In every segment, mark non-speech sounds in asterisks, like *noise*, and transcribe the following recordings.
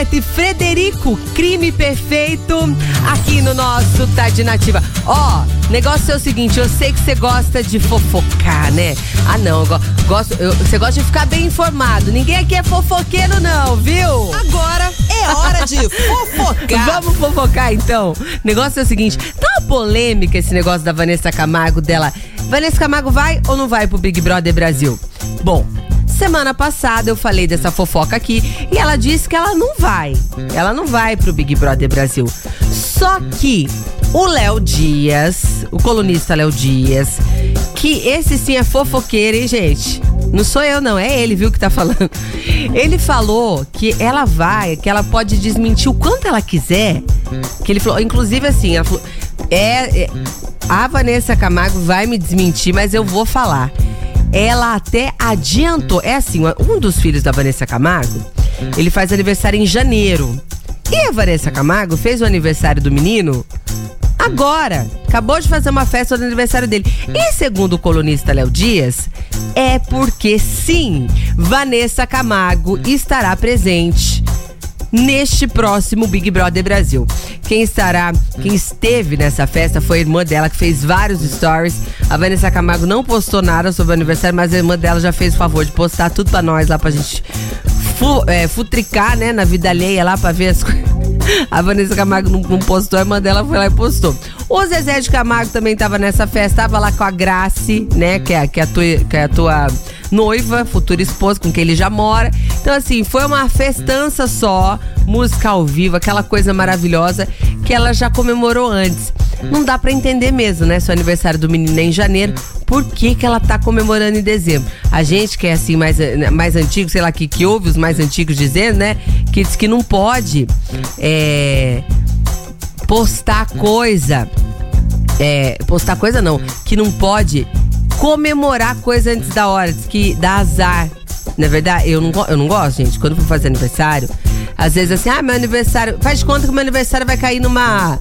Frederico, crime perfeito, aqui no nosso Tarde Nativa. Ó, negócio é o seguinte, eu sei que você gosta de fofocar, né? Ah, não, eu go- gosto, você gosta de ficar bem informado. Ninguém aqui é fofoqueiro, não, viu? Agora é hora de *laughs* fofocar. Vamos fofocar então. O negócio é o seguinte: tá uma polêmica esse negócio da Vanessa Camargo dela. Vanessa Camargo vai ou não vai pro Big Brother Brasil? Bom. Semana passada eu falei dessa fofoca aqui e ela disse que ela não vai. Ela não vai pro Big Brother Brasil. Só que o Léo Dias, o colunista Léo Dias, que esse sim é fofoqueiro, hein, gente? Não sou eu, não, é ele, viu, que tá falando. Ele falou que ela vai, que ela pode desmentir o quanto ela quiser. Que ele falou, inclusive assim, ela falou, é, é, a Vanessa Camargo vai me desmentir, mas eu vou falar. Ela até adiantou, é assim, um dos filhos da Vanessa Camargo, ele faz aniversário em janeiro. E a Vanessa Camargo fez o aniversário do menino agora. Acabou de fazer uma festa no aniversário dele. E segundo o colunista Léo Dias, é porque sim, Vanessa Camargo estará presente neste próximo Big Brother Brasil. Quem estará, quem esteve nessa festa foi a irmã dela que fez vários stories. A Vanessa Camargo não postou nada sobre o aniversário, mas a irmã dela já fez o favor de postar tudo pra nós lá pra gente fu- é, futricar, né, na vida alheia lá pra ver as coisas. *laughs* A Vanessa Camargo não, não postou, a irmã dela foi lá e postou. O Zezé de Camargo também tava nessa festa, tava lá com a Grace, né, que é, que é, a, tua, que é a tua noiva, futura esposa, com quem ele já mora. Então, assim, foi uma festança só, música ao vivo, aquela coisa maravilhosa que ela já comemorou antes. Não dá pra entender mesmo, né? Se o aniversário do menino é em janeiro, por que, que ela tá comemorando em dezembro? A gente que é assim, mais, mais antigo, sei lá, que, que ouve os mais antigos dizendo, né? Que diz que não pode é, postar coisa. É, postar coisa não, que não pode comemorar coisa antes da hora, diz que dá azar. Na verdade, eu não, eu não gosto, gente. Quando for fazer aniversário, às vezes assim, ah, meu aniversário. Faz conta que meu aniversário vai cair numa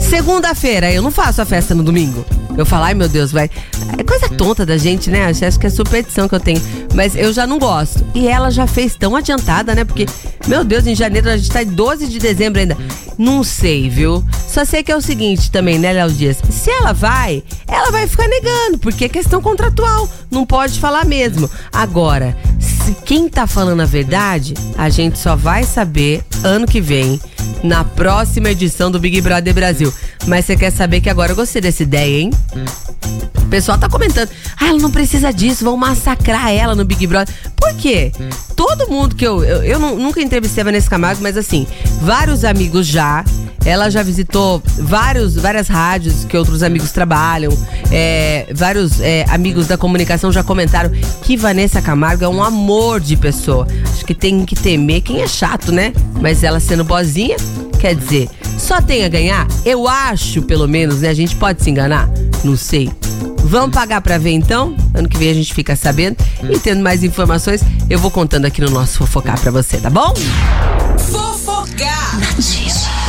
segunda-feira. Eu não faço a festa no domingo. Eu falo, ai meu Deus, vai. É coisa tonta da gente, né? Acho que é superstição que eu tenho. Mas eu já não gosto. E ela já fez tão adiantada, né? Porque, meu Deus, em janeiro a gente tá em 12 de dezembro ainda. Não sei, viu? Só sei que é o seguinte também, né, Léo Dias? Se ela vai, ela vai ficar negando, porque é questão contratual. Não pode falar mesmo. Agora, se quem tá falando a verdade, a gente só vai saber ano que vem, na próxima edição do Big Brother Brasil. Mas você quer saber que agora eu gostei dessa ideia, hein? O pessoal tá comentando, ah, ela não precisa disso, vão massacrar ela no Big Brother. Por quê? Todo mundo que eu. Eu, eu nu- nunca entrevistei a Vanessa Camargo, mas assim, vários amigos já. Ela já visitou vários, várias rádios que outros amigos trabalham. é, vários é, amigos da comunicação já comentaram que Vanessa Camargo é um amor de pessoa. Acho que tem que temer quem é chato, né? Mas ela sendo boazinha, quer dizer, só tem a ganhar? Eu acho, pelo menos, né? A gente pode se enganar? Não sei. Vamos pagar pra ver então? Ano que vem a gente fica sabendo. E tendo mais informações, eu vou contando aqui no nosso fofocar pra você, tá bom? Fofocar. Nativa.